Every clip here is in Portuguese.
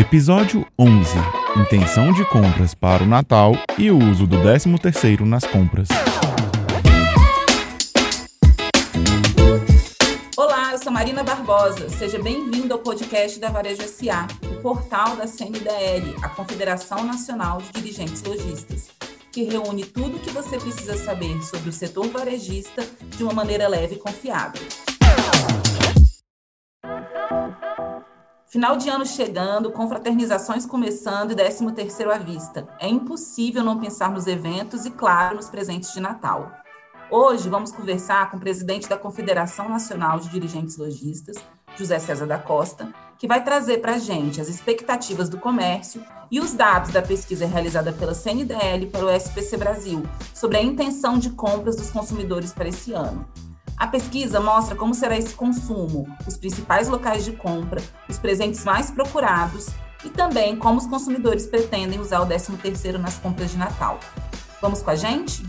Episódio 11: Intenção de compras para o Natal e o uso do 13º nas compras. Olá, eu sou Marina Barbosa. Seja bem-vindo ao podcast da Varejo SA, o portal da CNDL, a Confederação Nacional de Dirigentes Lojistas, que reúne tudo o que você precisa saber sobre o setor varejista de uma maneira leve e confiável. Final de ano chegando, confraternizações começando e 13 terceiro à vista. É impossível não pensar nos eventos e, claro, nos presentes de Natal. Hoje vamos conversar com o presidente da Confederação Nacional de Dirigentes Logistas, José César da Costa, que vai trazer para a gente as expectativas do comércio e os dados da pesquisa realizada pela CNDL para o SPC Brasil sobre a intenção de compras dos consumidores para esse ano. A pesquisa mostra como será esse consumo, os principais locais de compra, os presentes mais procurados e também como os consumidores pretendem usar o 13º nas compras de Natal. Vamos com a gente?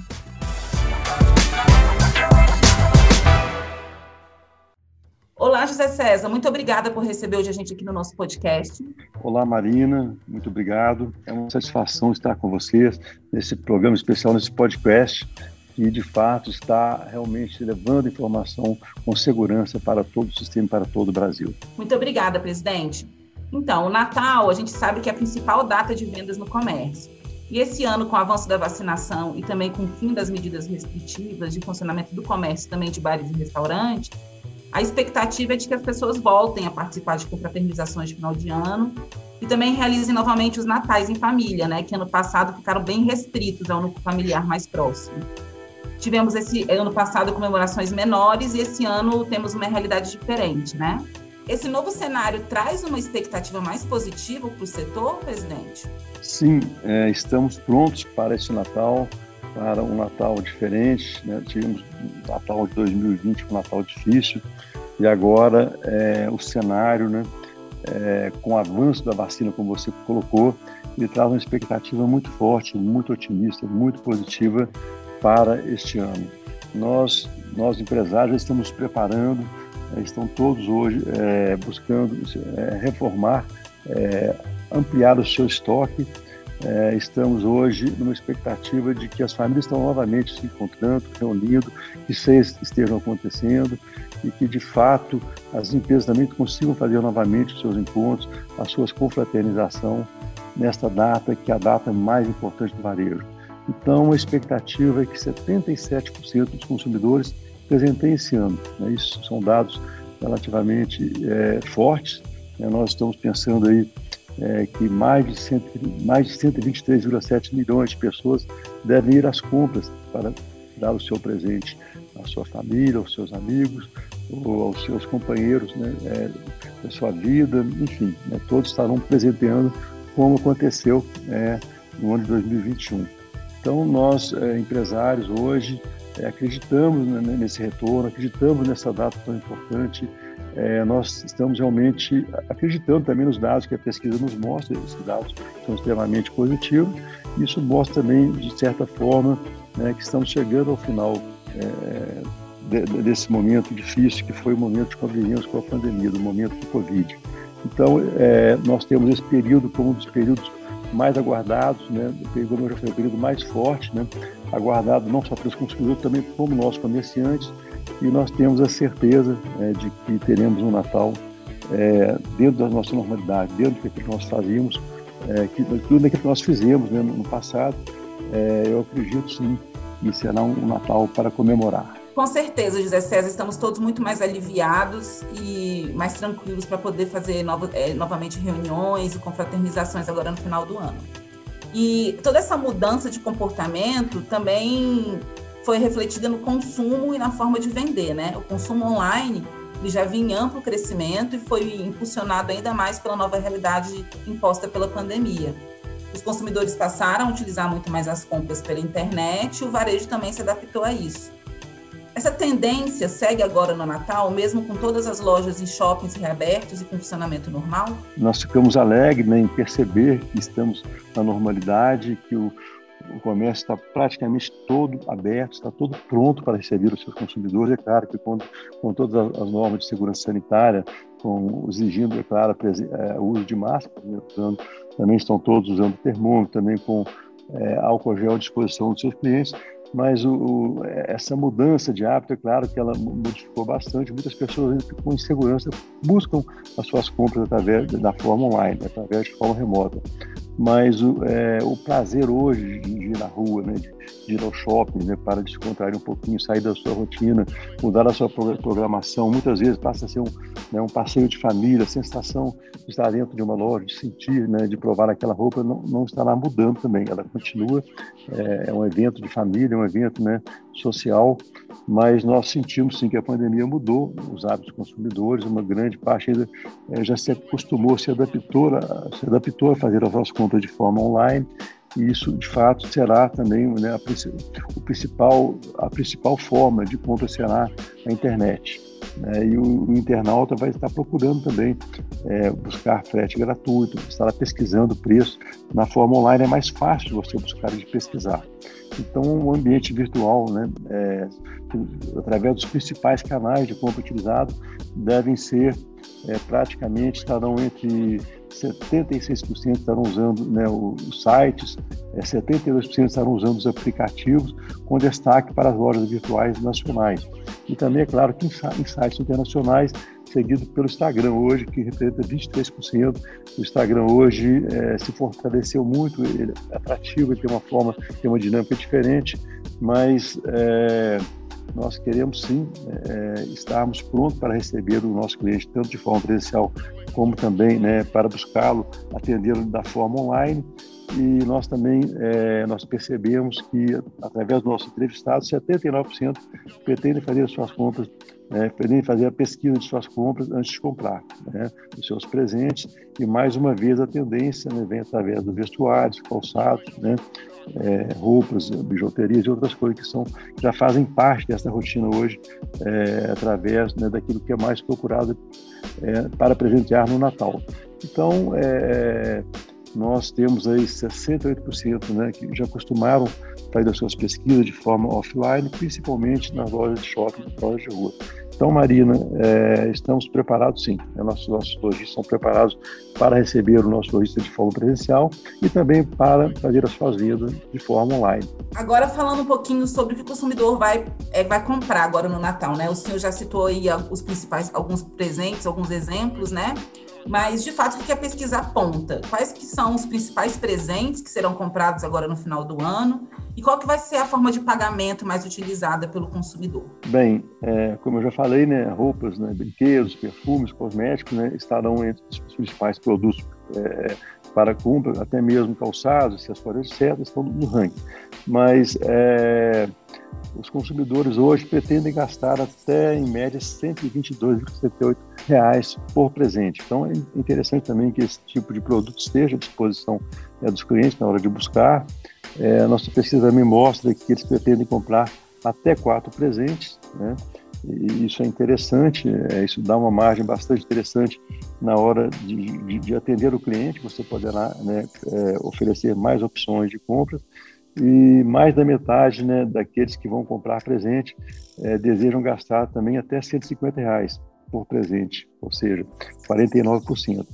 Olá, José César, muito obrigada por receber hoje a gente aqui no nosso podcast. Olá, Marina, muito obrigado. É uma satisfação estar com vocês nesse programa especial, nesse podcast que de fato está realmente levando informação com segurança para todo o sistema, para todo o Brasil. Muito obrigada, presidente. Então, o Natal, a gente sabe que é a principal data de vendas no comércio. E esse ano, com o avanço da vacinação e também com o fim das medidas restritivas de funcionamento do comércio, também de bares e restaurantes, a expectativa é de que as pessoas voltem a participar de confraternizações de final de ano e também realizem novamente os natais em família, né, que ano passado ficaram bem restritos ao núcleo familiar mais próximo. Tivemos esse ano passado comemorações menores e esse ano temos uma realidade diferente, né? Esse novo cenário traz uma expectativa mais positiva para o setor, presidente? Sim, é, estamos prontos para esse Natal, para um Natal diferente. Né? Tivemos um Natal de 2020, um Natal difícil, e agora é, o cenário, né, é, com o avanço da vacina, como você colocou, ele traz uma expectativa muito forte, muito otimista, muito positiva para este ano. Nós, nós empresários, estamos preparando, eh, estão todos hoje é, buscando é, reformar, é, ampliar o seu estoque. estamos hoje numa expectativa de que as famílias estão novamente se encontrando, reunindo, que ceias estejam acontecendo e que, de fato, as empresas também consigam fazer novamente os seus encontros, as suas confraternização nesta data, que é a data mais importante do varejo. Então, a expectativa é que 77% dos consumidores presentem esse ano. Né? Isso são dados relativamente é, fortes. Né? Nós estamos pensando aí é, que mais de, 100, mais de 123,7 milhões de pessoas devem ir às compras para dar o seu presente à sua família, aos seus amigos, ou aos seus companheiros né, é, da sua vida, enfim, né, todos estarão presenteando como aconteceu é, no ano de 2021. Então, nós, é, empresários, hoje, é, acreditamos nesse retorno, acreditamos nessa data tão importante. É, nós estamos realmente acreditando também nos dados que a pesquisa nos mostra, esses dados são extremamente positivos. Isso mostra também, de certa forma, né, que estamos chegando ao final é, de, desse momento difícil, que foi o momento de convivência com a pandemia, do momento do Covid. Então, é, nós temos esse período como um dos períodos mais aguardados, né, já o período mais forte, né, aguardado não só pelos consumidores, também como nós comerciantes, e nós temos a certeza é, de que teremos um Natal é, dentro da nossa normalidade, dentro do que nós fazíamos, é, que, tudo aquilo que nós fizemos né, no passado, é, eu acredito sim que será um Natal para comemorar. Com certeza, José César, estamos todos muito mais aliviados e mais tranquilos para poder fazer novo, é, novamente reuniões e confraternizações agora no final do ano. E toda essa mudança de comportamento também foi refletida no consumo e na forma de vender, né? O consumo online ele já vinha em amplo crescimento e foi impulsionado ainda mais pela nova realidade imposta pela pandemia. Os consumidores passaram a utilizar muito mais as compras pela internet e o varejo também se adaptou a isso. Essa tendência segue agora no Natal, mesmo com todas as lojas e shoppings reabertos e com funcionamento normal? Nós ficamos alegres né, em perceber que estamos na normalidade, que o, o comércio está praticamente todo aberto, está todo pronto para receber os seus consumidores. É claro que com, todas as normas de segurança sanitária com, exigindo, é claro, é, o uso de máscara, né, usando, também estão todos usando termômetro, também com é, álcool gel à disposição dos seus clientes, mas o, o, essa mudança de hábito, é claro que ela modificou bastante. Muitas pessoas com insegurança buscam as suas compras através da forma online, através de forma remota mas é, o prazer hoje de ir na rua, né, de, ir ao shopping, né, para descontrair um pouquinho, sair da sua rotina, mudar a sua programação, muitas vezes passa a ser um, né, um passeio de família, a sensação de estar dentro de uma loja, de sentir, né, de provar aquela roupa, não, não estará mudando também, ela continua, é, é um evento de família, é um evento né, social, mas nós sentimos sim que a pandemia mudou os hábitos consumidores, uma grande parte ainda é, já se acostumou, se adaptou, a, se adaptou a fazer as suas compras de forma online, e isso de fato será também né, a, o principal, a principal forma de compra será a internet. Né, e o, o, internauta vai estar procurando também é, buscar frete gratuito, estará pesquisando preço. Na forma online é mais fácil você buscar e pesquisar. Então, o ambiente virtual, né, é, através dos principais canais de compra utilizados, devem ser é, praticamente estarão entre 76% estarão usando né, os sites, é, 72% estarão usando os aplicativos, com destaque para as lojas virtuais nacionais. E também, é claro, que em sites internacionais, seguido pelo Instagram hoje, que representa 23%. O Instagram hoje é, se fortaleceu muito, ele é atrativo, ele tem uma forma, tem uma dinâmica diferente, mas é, nós queremos sim é, estarmos prontos para receber o nosso cliente, tanto de forma presencial como também né, para buscá-lo, atendê-lo da forma online. E nós também é, nós percebemos que, através do nosso entrevistado, 79% pretendem fazer as suas compras, né, pretendem fazer a pesquisa de suas compras antes de comprar né, seus presentes. E, mais uma vez, a tendência né, vem através do vestuário, calçados, né, é, roupas, bijuterias e outras coisas que são que já fazem parte dessa rotina hoje é, através né, daquilo que é mais procurado é, para presentear no Natal. Então, é, nós temos aí 68% né, que já acostumaram fazer as suas pesquisas de forma offline, principalmente nas lojas de shopping, nas lojas de rua. Então, Marina, é, estamos preparados sim. Né? Nossos, nossos lojistas são preparados para receber o nosso lojista de forma presencial e também para fazer as suas vendas de forma online. Agora, falando um pouquinho sobre o que o consumidor vai, é, vai comprar agora no Natal, né? O senhor já citou aí os principais, alguns presentes, alguns exemplos, né? Mas, de fato, o que a pesquisa aponta? Quais que são os principais presentes que serão comprados agora no final do ano? E qual que vai ser a forma de pagamento mais utilizada pelo consumidor? Bem, é, como eu já falei, né, roupas, né, brinquedos, perfumes, cosméticos né, estarão entre os principais produtos é, para compra, até mesmo calçados, acessórios, etc., estão no ranking. Mas é, os consumidores hoje pretendem gastar até, em média, 122,78 reais por presente. Então é interessante também que esse tipo de produto esteja à disposição né, dos clientes na hora de buscar. É, nossa pesquisa também mostra que eles pretendem comprar até quatro presentes, né? E isso é interessante, é, isso dá uma margem bastante interessante na hora de, de, de atender o cliente. Você poderá né, é, oferecer mais opções de compra e mais da metade né, daqueles que vão comprar presente é, desejam gastar também até 150 reais por presente, ou seja, 49%.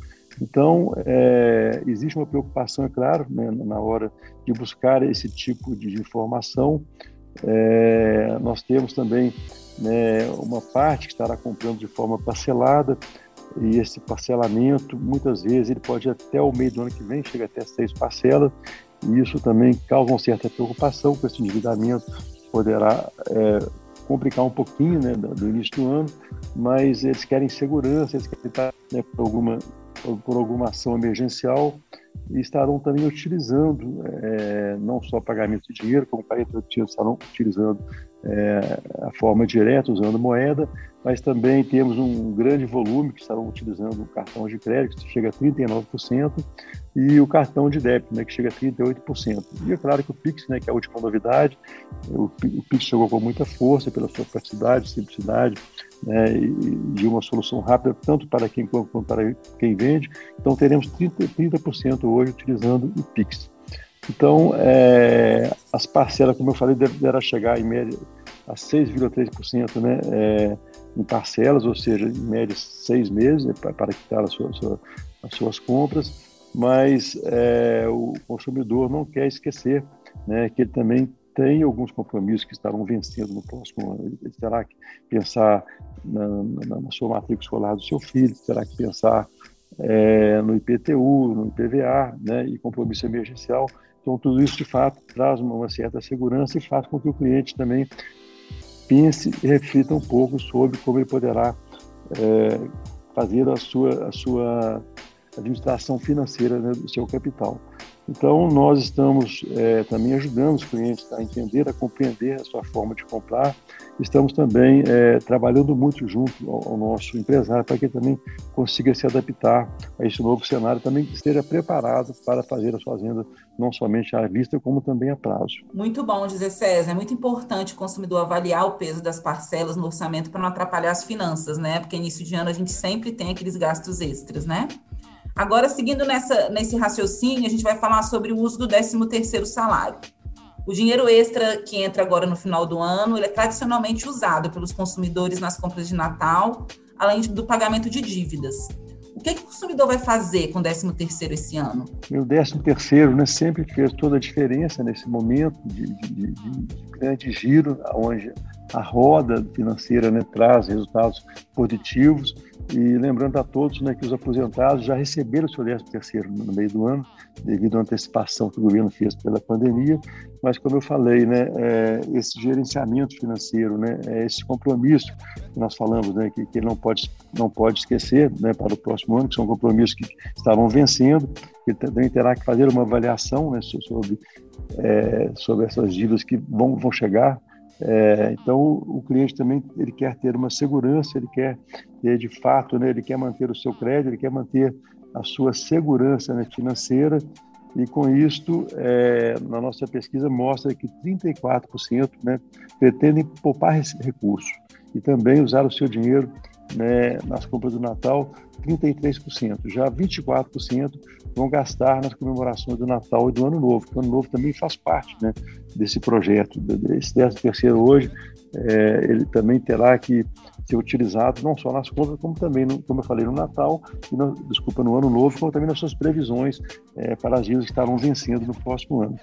Então, é, existe uma preocupação, é claro, né, na hora de buscar esse tipo de informação. É, nós temos também né, uma parte que estará comprando de forma parcelada, e esse parcelamento, muitas vezes, ele pode até o meio do ano que vem, chega até seis parcelas, e isso também causa uma certa preocupação com esse endividamento, poderá é, complicar um pouquinho né, do início do ano, mas eles querem segurança, eles querem estar né, por, alguma, por alguma ação emergencial e estarão também utilizando é, não só pagamento de dinheiro, como 40 estarão utilizando é, a forma direta, usando moeda, mas também temos um grande volume que estarão utilizando o cartão de crédito, que chega a 39%, e o cartão de débito, né, que chega a 38%. E é claro que o Pix, né, que é a última novidade, o, o Pix chegou com muita força pela sua praticidade, simplicidade, né, e de uma solução rápida, tanto para quem compra quanto para quem vende. Então, teremos 30%, 30 hoje utilizando o Pix. Então, é, as parcelas, como eu falei, deverá chegar em média a 6,3% né, é, em parcelas, ou seja, em média seis meses né, para quitar as suas, as suas compras, mas é, o consumidor não quer esquecer né, que ele também tem alguns compromissos que estarão vencendo no próximo ano. Ele terá que pensar na, na, na sua matrícula escolar do seu filho, terá que pensar é, no IPTU, no IPVA, né, e compromisso emergencial. Então, tudo isso, de fato, traz uma certa segurança e faz com que o cliente também pense e reflita um pouco sobre como ele poderá é, fazer a sua, a sua administração financeira né, do seu capital. Então, nós estamos é, também ajudando os clientes a entender, a compreender a sua forma de comprar. Estamos também é, trabalhando muito junto ao, ao, nosso empresário para que ele também consiga se adaptar a esse novo cenário, também esteja preparado para fazer a sua venda não somente à vista, como também a prazo. Muito bom, José César. É muito importante o consumidor avaliar o peso das parcelas no orçamento para não atrapalhar as finanças, né? Porque início de ano a gente sempre tem aqueles gastos extras, né? Agora, seguindo nessa, nesse raciocínio, a gente vai falar sobre o uso do 13º salário. O dinheiro extra que entra agora no final do ano, ele é tradicionalmente usado pelos consumidores nas compras de Natal, além do pagamento de dívidas. O que, que o consumidor vai fazer com o 13º esse ano? O 13º né, sempre fez toda a diferença nesse momento de, de, de, de grande giro, onde a roda financeira né, traz resultados positivos. E lembrando a todos né, que os aposentados já receberam o seu 13 terceiro no meio do ano, devido à antecipação que o governo fez pela pandemia, mas como eu falei, né, é, esse gerenciamento financeiro, né, é esse compromisso que nós falamos, né, que, que não pode, não pode esquecer né, para o próximo ano, que são compromissos que estavam vencendo, ele também terá que fazer uma avaliação né, sobre, é, sobre essas dívidas que vão, vão chegar é, então, o cliente também ele quer ter uma segurança, ele quer ter de fato, né, ele quer manter o seu crédito, ele quer manter a sua segurança né, financeira. E com isto, é, na nossa pesquisa mostra que 34% né, pretendem poupar recursos e também usar o seu dinheiro né, nas compras do Natal, 33%. Já 24% vão gastar nas comemorações do Natal e do Ano Novo, que o Ano Novo também faz parte né, desse projeto. Esse 13 terceiro hoje, é, ele também terá que ser utilizado não só nas compras, como também, no, como eu falei, no Natal, no, desculpa, no Ano Novo, como também nas suas previsões é, para as dívidas que estarão vencendo no próximo ano.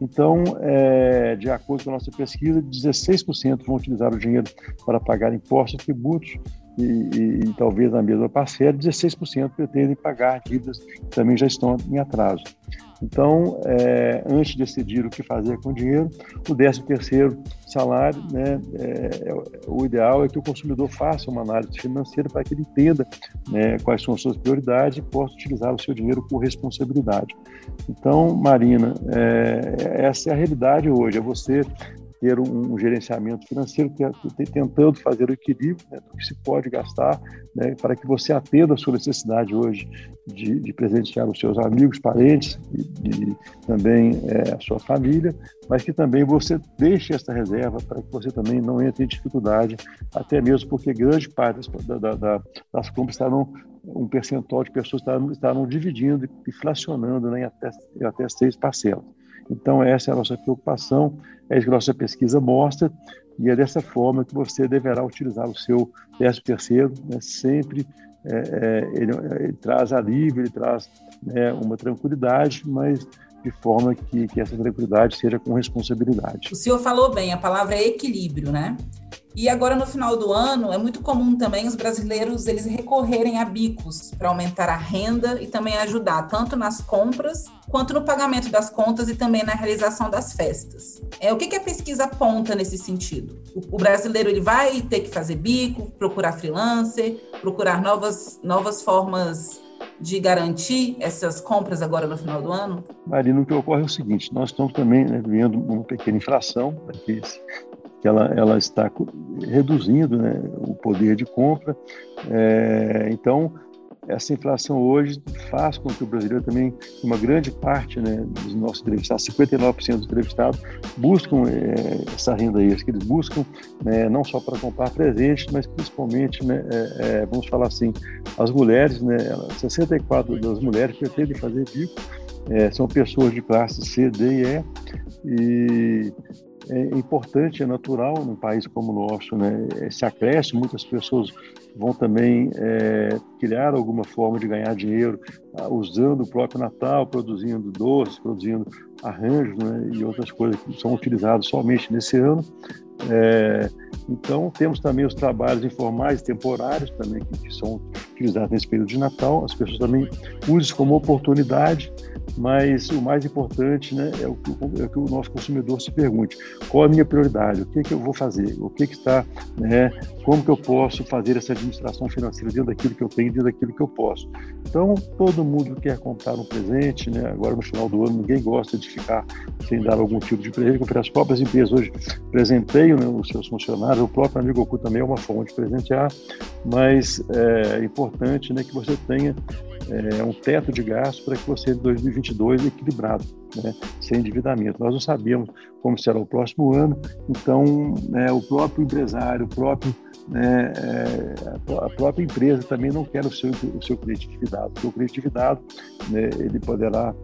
Então, é, de acordo com a nossa pesquisa, 16% vão utilizar o dinheiro para pagar impostos e tributos, e, e, e, talvez na mesma parcela, 16% pretendem pagar dívidas que também já estão em atraso. Então, é, antes de decidir o que fazer com o dinheiro, o 13 terceiro salário, né, é, o ideal é que o consumidor faça uma análise financeira para que ele entenda né, quais são as suas prioridades e possa utilizar o seu dinheiro com responsabilidade. Então, Marina, é, essa é a realidade hoje, é você ter um, um gerenciamento financeiro, tentando fazer o equilíbrio né, do que se pode gastar, né, para que você atenda a sua necessidade hoje de, de presentear os seus amigos, parentes e, também é, a sua família, mas que também você deixe essa reserva para que você também não entre em dificuldade, até mesmo porque grande parte das, da, da, das compras estarão um percentual de pessoas estarão, estarão dividindo inflacionando né, em até, em até seis parcelas. Então, essa é a nossa preocupação, é isso que a nossa pesquisa mostra, e é dessa forma que você deverá utilizar o seu 13 terceiro, né, sempre é, é, ele, ele, traz alívio, ele traz né, uma tranquilidade, mas de forma que, que essa tranquilidade seja com responsabilidade. O senhor falou bem, a palavra é equilíbrio, né? E agora no final do ano é muito comum também os brasileiros eles recorrerem a bicos para aumentar a renda e também ajudar tanto nas compras quanto no pagamento das contas e também na realização das festas. É o que, que a pesquisa aponta nesse sentido? O, o, brasileiro ele vai ter que fazer bico, procurar freelancer, procurar novas novas formas de garantir essas compras agora no final do ano? Marina, o que ocorre é o seguinte: nós estamos também né, vendo uma pequena inflação, né, que ela, ela está reduzindo né, o poder de compra. É, então, essa inflação hoje faz com que o brasileiro também, uma grande parte né, dos nossos entrevistados, 59% dos entrevistados, buscam é, essa renda extra, que eles buscam né, não só para comprar presentes, mas principalmente, né, é, é, vamos falar assim, as mulheres, né, 64% das mulheres pretendem fazer bico, é, são pessoas de classe C, D E, e é importante, é natural num país como o nosso, né? Esse acréscimo, muitas pessoas vão também é, criar alguma forma de ganhar dinheiro ah, usando o próprio Natal, produzindo doces, produzindo arranjos né? e outras coisas que são utilizadas somente nesse ano. É, então, temos também os trabalhos informais temporários também que, são utilizados nesse período de Natal. As pessoas também usam como oportunidade mas o mais importante né, é, o que, é, o, que, o nosso consumidor se pergunte: qual a minha prioridade? O que, que eu vou fazer? O que, que está, né, como que eu posso fazer essa administração financeira dentro daquilo que eu tenho, dentro daquilo que eu posso? Então, todo mundo quer comprar um presente, né? agora no final do ano, ninguém gosta de ficar sem dar algum tipo de presente, as próprias empresas hoje presenteiam né, os seus funcionários, o próprio amigo Ocu também é uma forma de presentear, mas é importante né, que você tenha é, um teto de gastos para que você, em 2022, equilibrado, né, sem endividamento. Nós não sabíamos como será o próximo ano, então né, o próprio empresário, o próprio, né, é, a própria empresa também não quer o seu, o seu cliente endividado, porque o cliente endividado né, ele poderá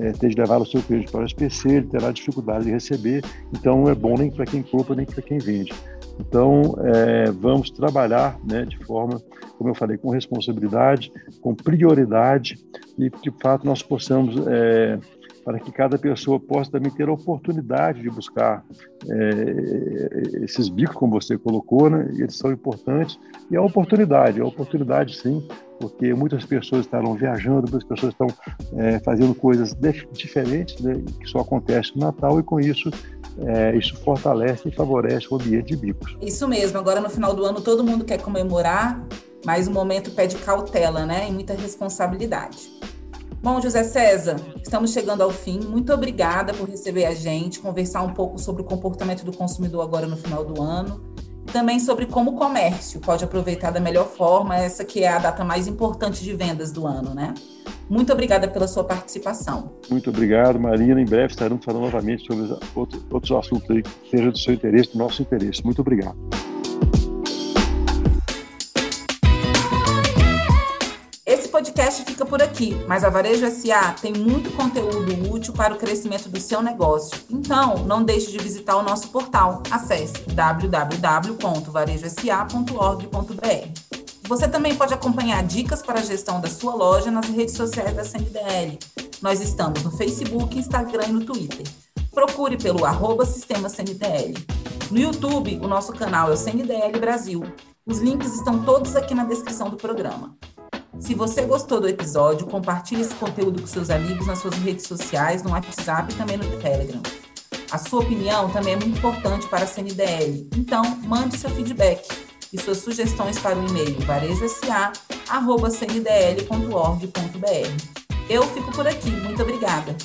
é, ter de levar o seu cliente para o SPC, ele terá dificuldade de receber, então não é bom nem para quem compra nem para quem vende. Então, é, vamos trabalhar né, de forma, como eu falei, com responsabilidade, com prioridade e de fato, nós possamos, é, para que cada pessoa possa também ter a oportunidade de buscar é, esses bicos, como você colocou, né, eles são importantes, e a oportunidade, a oportunidade sim, porque muitas pessoas estarão viajando, muitas pessoas estão é, fazendo coisas diferentes, né, que só acontece no Natal, e com isso é, isso fortalece e favorece o ambiente de bicos. Isso mesmo. Agora, no final do ano, todo mundo quer comemorar, mas o momento pede cautela né, e muita responsabilidade. Bom, José César, estamos chegando ao fim. Muito obrigada por receber a gente, conversar um pouco sobre o comportamento do consumidor agora no final do ano também sobre como o comércio pode aproveitar da melhor forma essa que é a data mais importante de vendas do ano, né? Muito obrigada pela sua participação. Muito obrigado, Marina. Em breve estaremos falando novamente sobre outros, assuntos aí que sejam do seu interesse, do nosso interesse. Muito obrigado. Podcast fica por aqui, mas a Varejo SA tem muito conteúdo útil para o crescimento do seu negócio. Então, não deixe de visitar o nosso portal. Acesse www.varejosa.org.br. Você também pode acompanhar dicas para a gestão da sua loja nas redes sociais da CNDL. Nós estamos no Facebook, Instagram e no Twitter. Procure pelo arroba Sistema CNDL. No YouTube, o nosso canal é o CNDL Brasil. Os links estão todos aqui na descrição do programa. Se você gostou do episódio, compartilhe esse conteúdo com seus amigos nas suas redes sociais, no WhatsApp e também no Telegram. A sua opinião também é muito importante para a CNDL, então mande seu feedback e suas sugestões para o e-mail varejosa.cndl.org.br. Eu fico por aqui. Muito obrigada.